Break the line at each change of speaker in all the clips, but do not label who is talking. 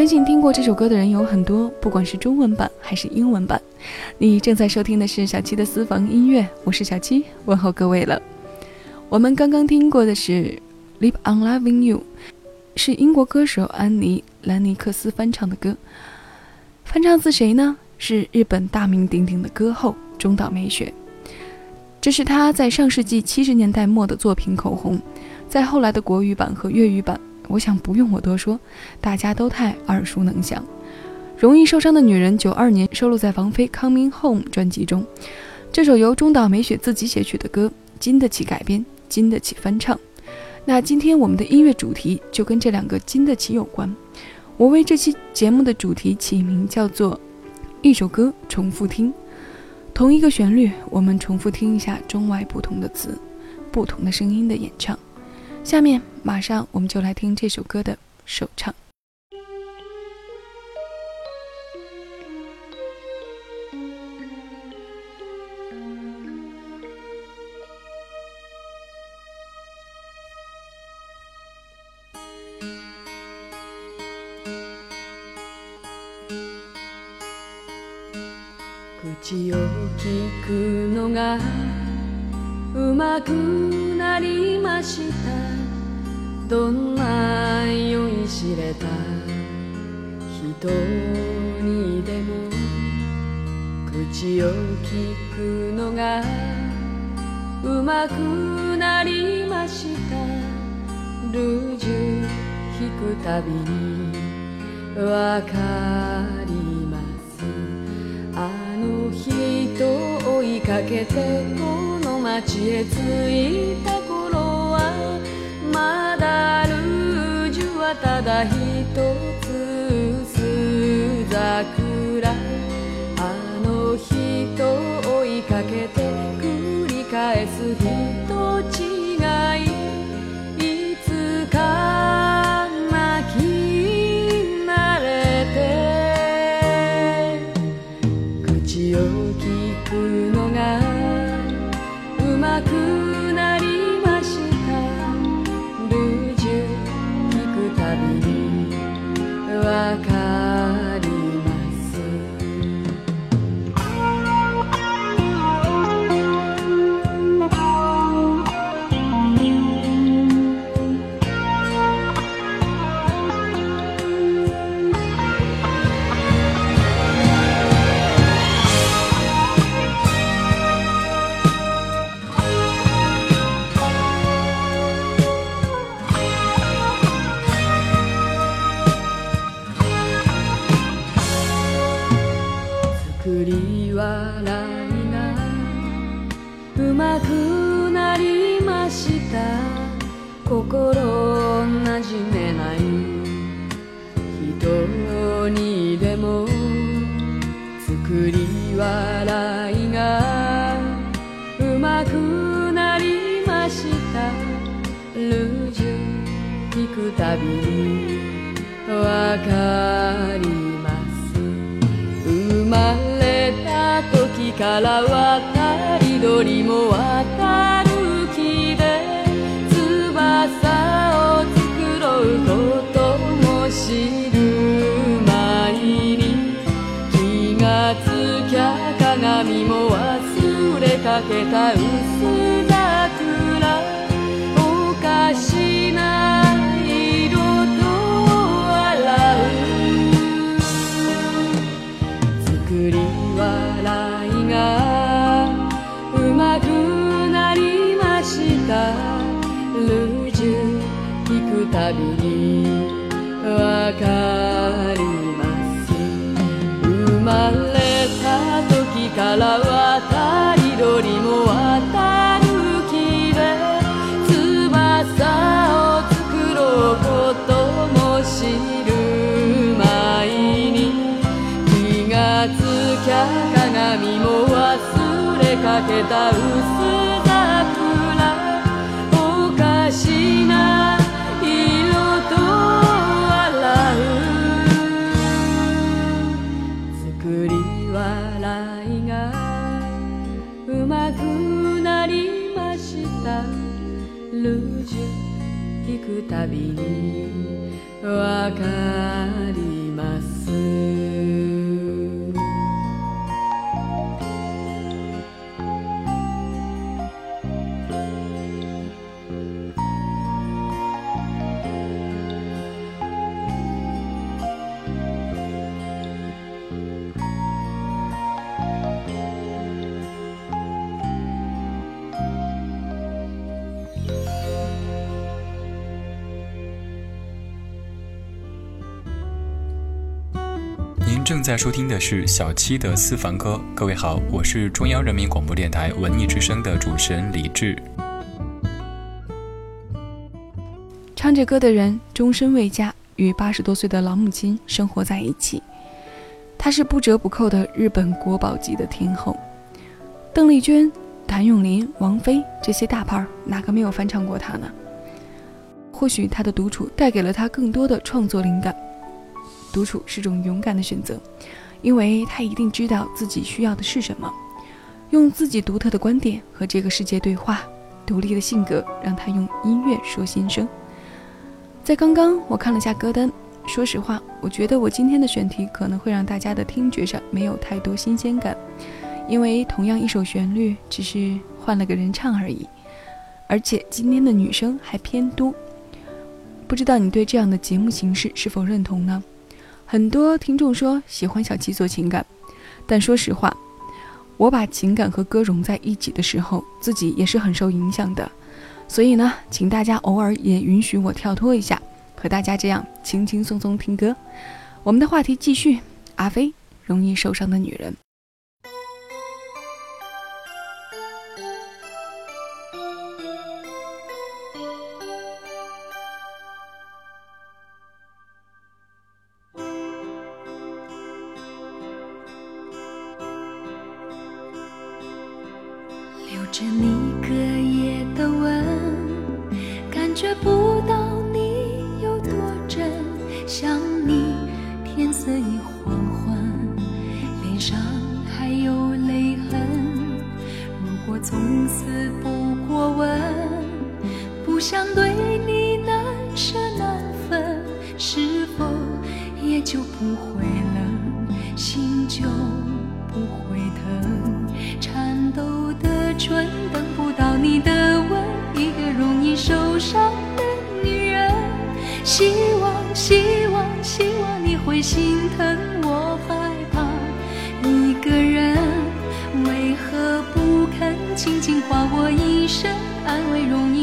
相信听过这首歌的人有很多，不管是中文版还是英文版。你正在收听的是小七的私房音乐，我是小七，问候各位了。我们刚刚听过的是《Live on Loving You》，是英国歌手安妮·兰尼克斯翻唱的歌。翻唱自谁呢？是日本大名鼎鼎的歌后中岛美雪。这是她在上世纪七十年代末的作品口红，在后来的国语版和粤语版。我想不用我多说，大家都太耳熟能详。容易受伤的女人，九二年收录在王菲《Coming Home》专辑中。这首由中岛美雪自己写曲的歌，经得起改编，经得起翻唱。那今天我们的音乐主题就跟这两个经得起有关。我为这期节目的主题起名叫做“一首歌重复听”，同一个旋律，我们重复听一下中外不同的词，不同的声音的演唱。下面马上我们就来听这首歌的首唱。
どんな酔いしれた？人にでも口を聞くのがうまくなりました。ルージュ弾くたびにわかります。あの人追いかけてこの街へ着いた頃はまだルージュはただ一つ薄桜あの人を追いかけて繰り返す人
正在收听的是小七的私房歌。各位好，我是中央人民广播电台文艺之声的主持人李志。
唱着歌的人终身未嫁，与八十多岁的老母亲生活在一起。她是不折不扣的日本国宝级的天后。邓丽君、谭咏麟、王菲这些大牌儿，哪个没有翻唱过她呢？或许她的独处带给了她更多的创作灵感。独处是种勇敢的选择，因为她一定知道自己需要的是什么，用自己独特的观点和这个世界对话。独立的性格让她用音乐说心声。在刚刚，我看了下歌单。说实话，我觉得我今天的选题可能会让大家的听觉上没有太多新鲜感，因为同样一首旋律，只是换了个人唱而已。而且今天的女生还偏多，不知道你对这样的节目形式是否认同呢？很多听众说喜欢小七做情感，但说实话，我把情感和歌融在一起的时候，自己也是很受影响的。所以呢，请大家偶尔也允许我跳脱一下，和大家这样轻轻松松听歌。我们的话题继续，阿飞，容易受伤的女人。
想对你难舍难分，是否也就不会冷，心就不会疼？颤抖的唇等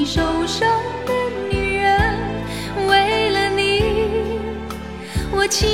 受伤的女人？为了你，我情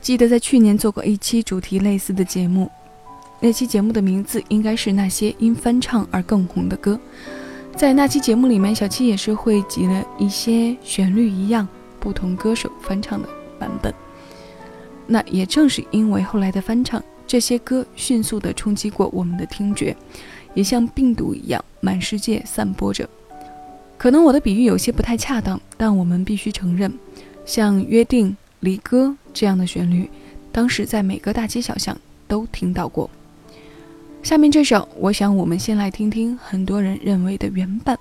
记得在去年做过一期主题类似的节目，那期节目的名字应该是那些因翻唱而更红的歌。在那期节目里面，小七也是汇集了一些旋律一样、不同歌手翻唱的版本。那也正是因为后来的翻唱，这些歌迅速地冲击过我们的听觉，也像病毒一样满世界散播着。可能我的比喻有些不太恰当，但我们必须承认，像《约定》《离歌》这样的旋律，当时在每个大街小巷都听到过。下面这首，我想我们先来听听很多人认为的原版。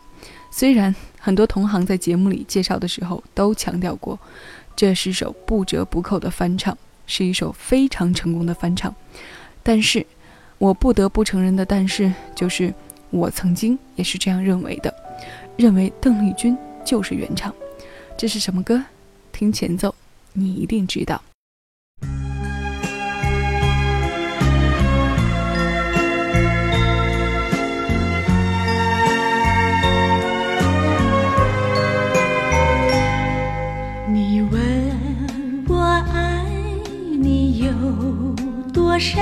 虽然很多同行在节目里介绍的时候都强调过，这是首不折不扣的翻唱，是一首非常成功的翻唱。但是，我不得不承认的，但是就是我曾经也是这样认为的，认为邓丽君就是原唱。这是什么歌？听前奏，你一定知道。
你问我爱你有多深，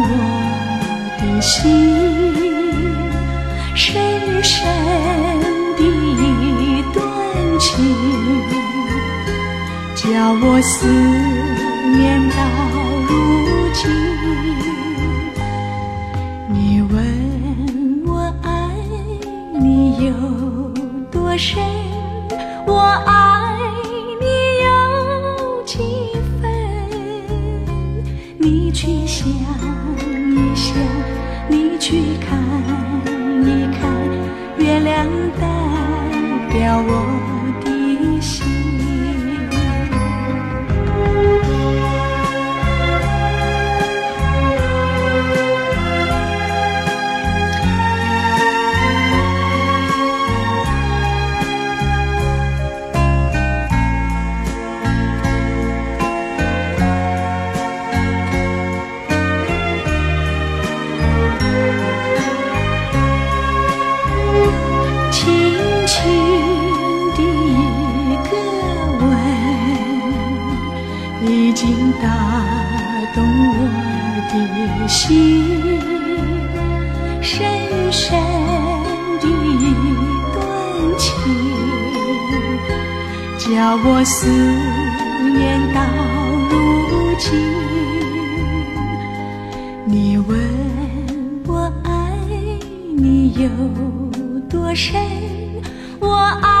把我思念打动我的心，深深的一段情，叫我思念到如今。你问我爱你有多深，我爱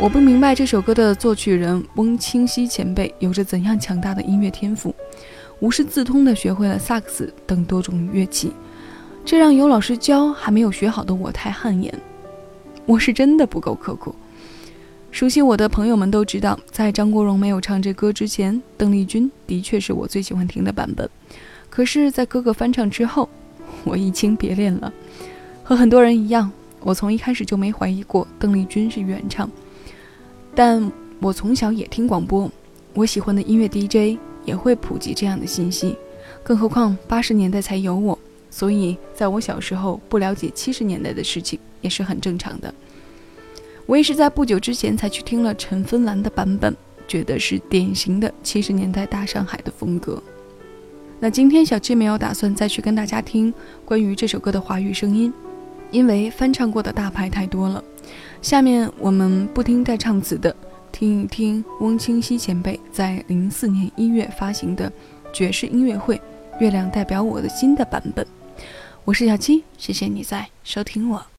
我不明白这首歌的作曲人翁清溪前辈有着怎样强大的音乐天赋，无师自通地学会了萨克斯等多种乐器，这让有老师教还没有学好的我太汗颜。我是真的不够刻苦。熟悉我的朋友们都知道，在张国荣没有唱这歌之前，邓丽君的确是我最喜欢听的版本。可是，在哥哥翻唱之后，我移情别恋了。和很多人一样，我从一开始就没怀疑过邓丽君是原唱。但我从小也听广播，我喜欢的音乐 DJ 也会普及这样的信息，更何况八十年代才有我，所以在我小时候不了解七十年代的事情也是很正常的。我也是在不久之前才去听了陈芬兰的版本，觉得是典型的七十年代大上海的风格。那今天小七没有打算再去跟大家听关于这首歌的华语声音，因为翻唱过的大牌太多了。下面我们不听带唱词的，听一听翁清溪前辈在零四年一月发行的爵士音乐会《月亮代表我的心》的版本。我是小七，谢谢你在收听我。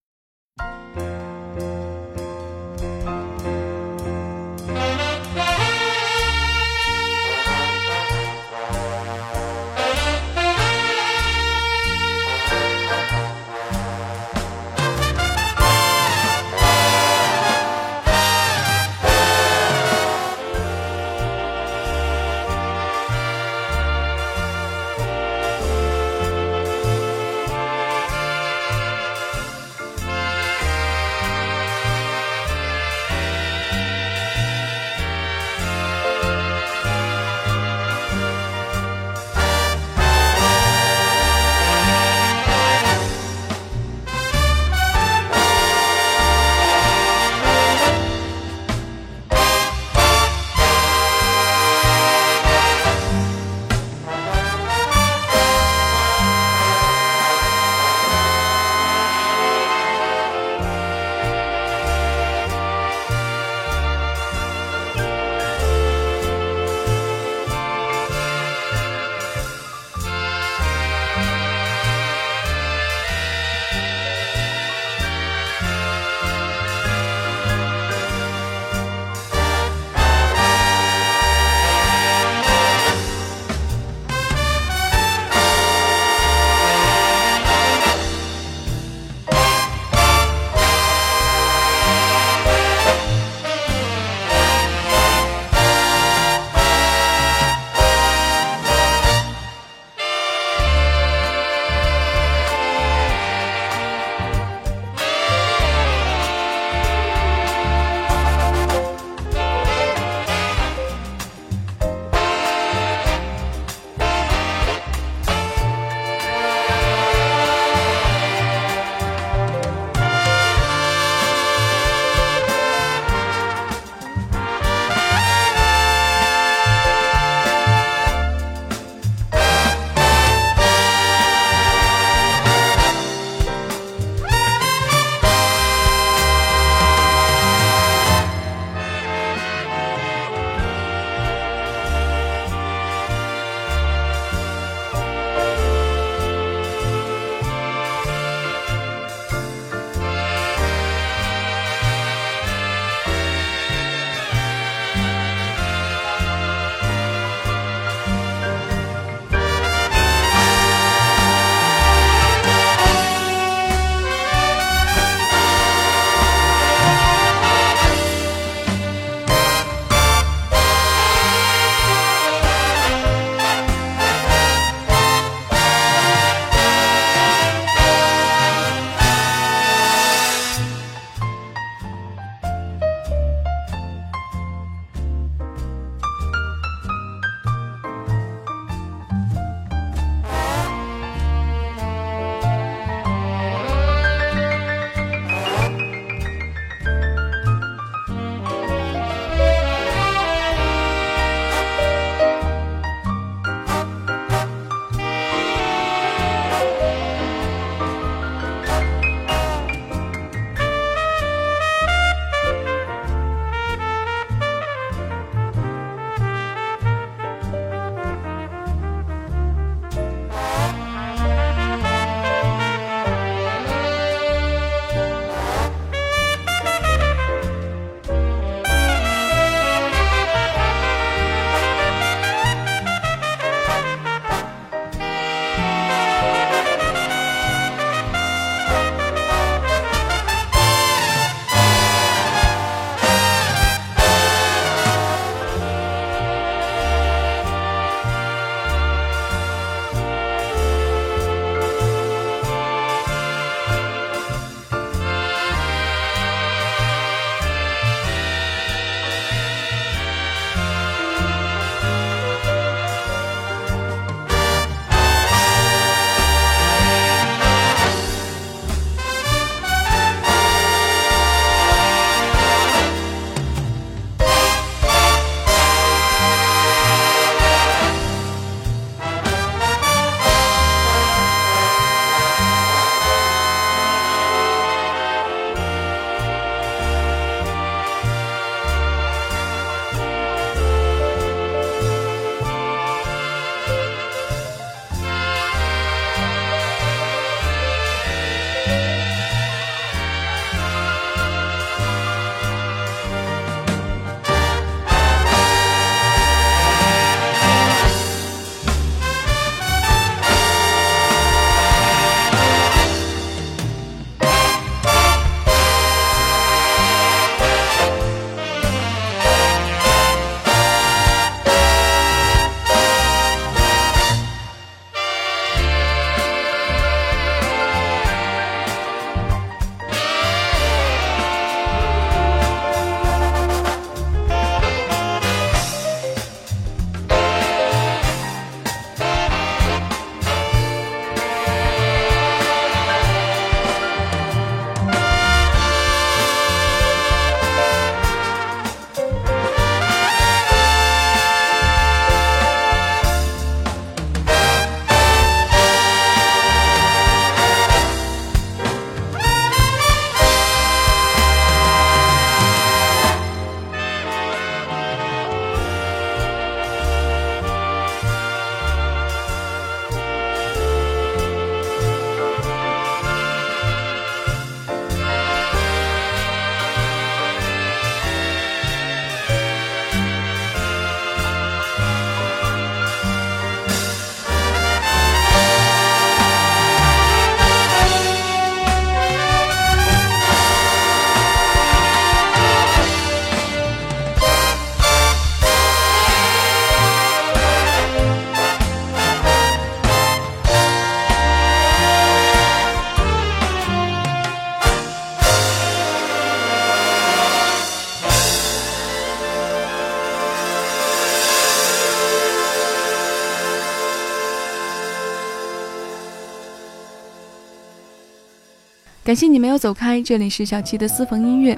感谢你没有走开，这里是小七的私房音乐。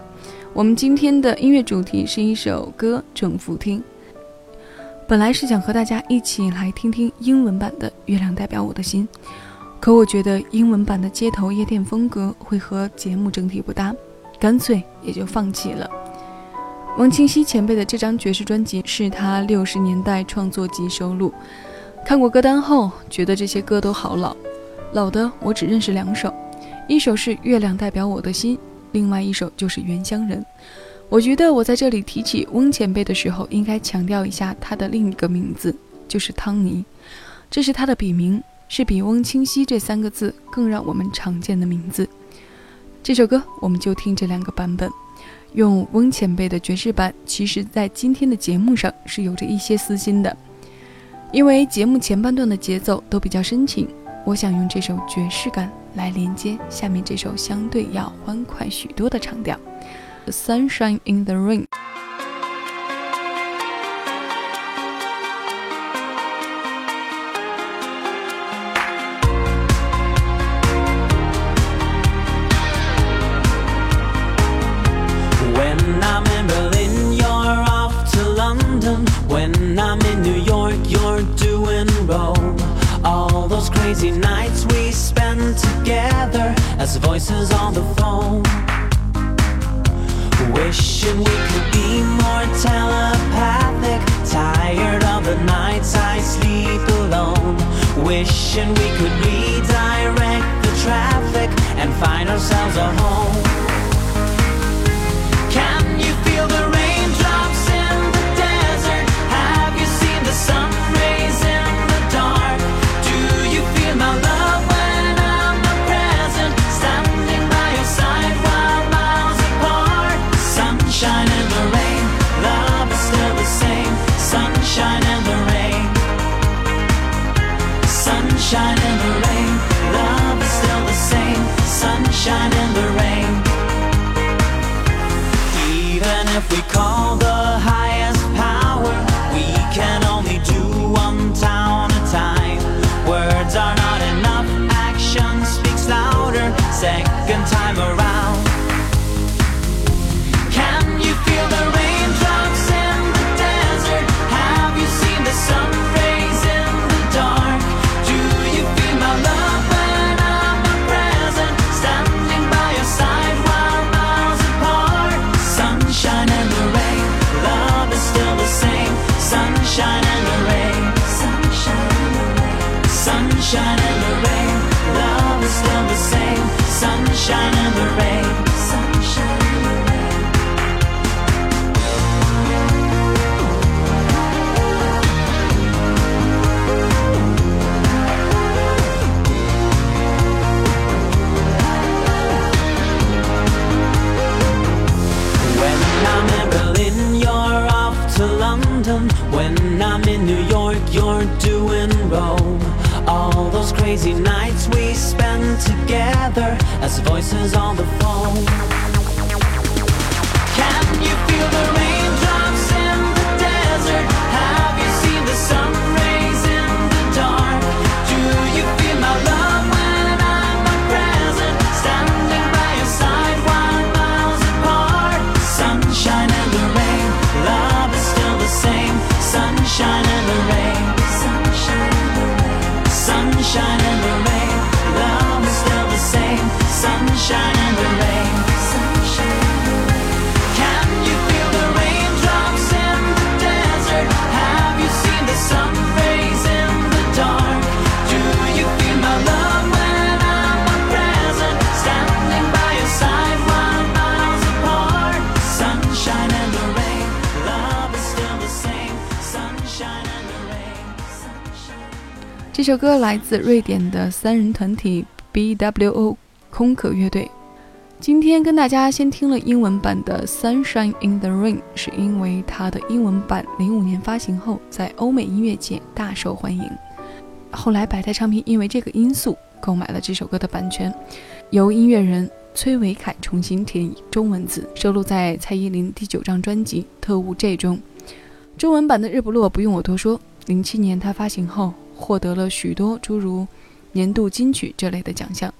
我们今天的音乐主题是一首歌，重复听。本来是想和大家一起来听听英文版的《月亮代表我的心》，可我觉得英文版的街头夜店风格会和节目整体不搭，干脆也就放弃了。王清溪前辈的这张爵士专辑是他六十年代创作集收录。看过歌单后，觉得这些歌都好老，老的我只认识两首，一首是《月亮代表我的心》，另外一首就是《原乡人》。我觉得我在这里提起翁前辈的时候，应该强调一下他的另一个名字，就是汤尼，这是他的笔名，是比翁清溪这三个字更让我们常见的名字。这首歌我们就听这两个版本，用翁前辈的爵士版，其实在今天的节目上是有着一些私心的，因为节目前半段的节奏都比较深情，我想用这首爵士感来连接下面这首相对要欢快许多的长调。Sunshine in the rain.
Sunshine in the rain, love is still the same. Sunshine in the rain. Even if we call London. When I'm in New York, you're doing Rome. All those crazy nights we spend together as voices on the phone. Can you feel the raindrops
这首歌来自瑞典的三人团体 BWO 空壳乐队。今天跟大家先听了英文版的《Sunshine in the Rain》，是因为它的英文版零五年发行后，在欧美音乐界大受欢迎。后来百代唱片因为这个因素购买了这首歌的版权，由音乐人崔维凯重新填中文字，收录在蔡依林第九张专辑《特务 J》中。中文版的《日不落》不用我多说，零七年它发行后获得了许多诸如年度金曲这类的奖项。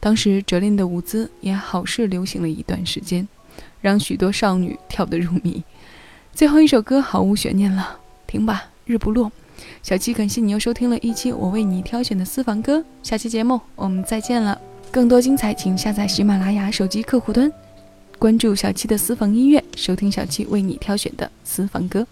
当时哲琳的舞姿也好是流行了一段时间，让许多少女跳得入迷。最后一首歌毫无悬念了，听吧，日不落。小七感谢你又收听了一期我为你挑选的私房歌，下期节目我们再见了。更多精彩，请下载喜马拉雅手机客户端，关注小七的私房音乐，收听小七为你挑选的私房歌。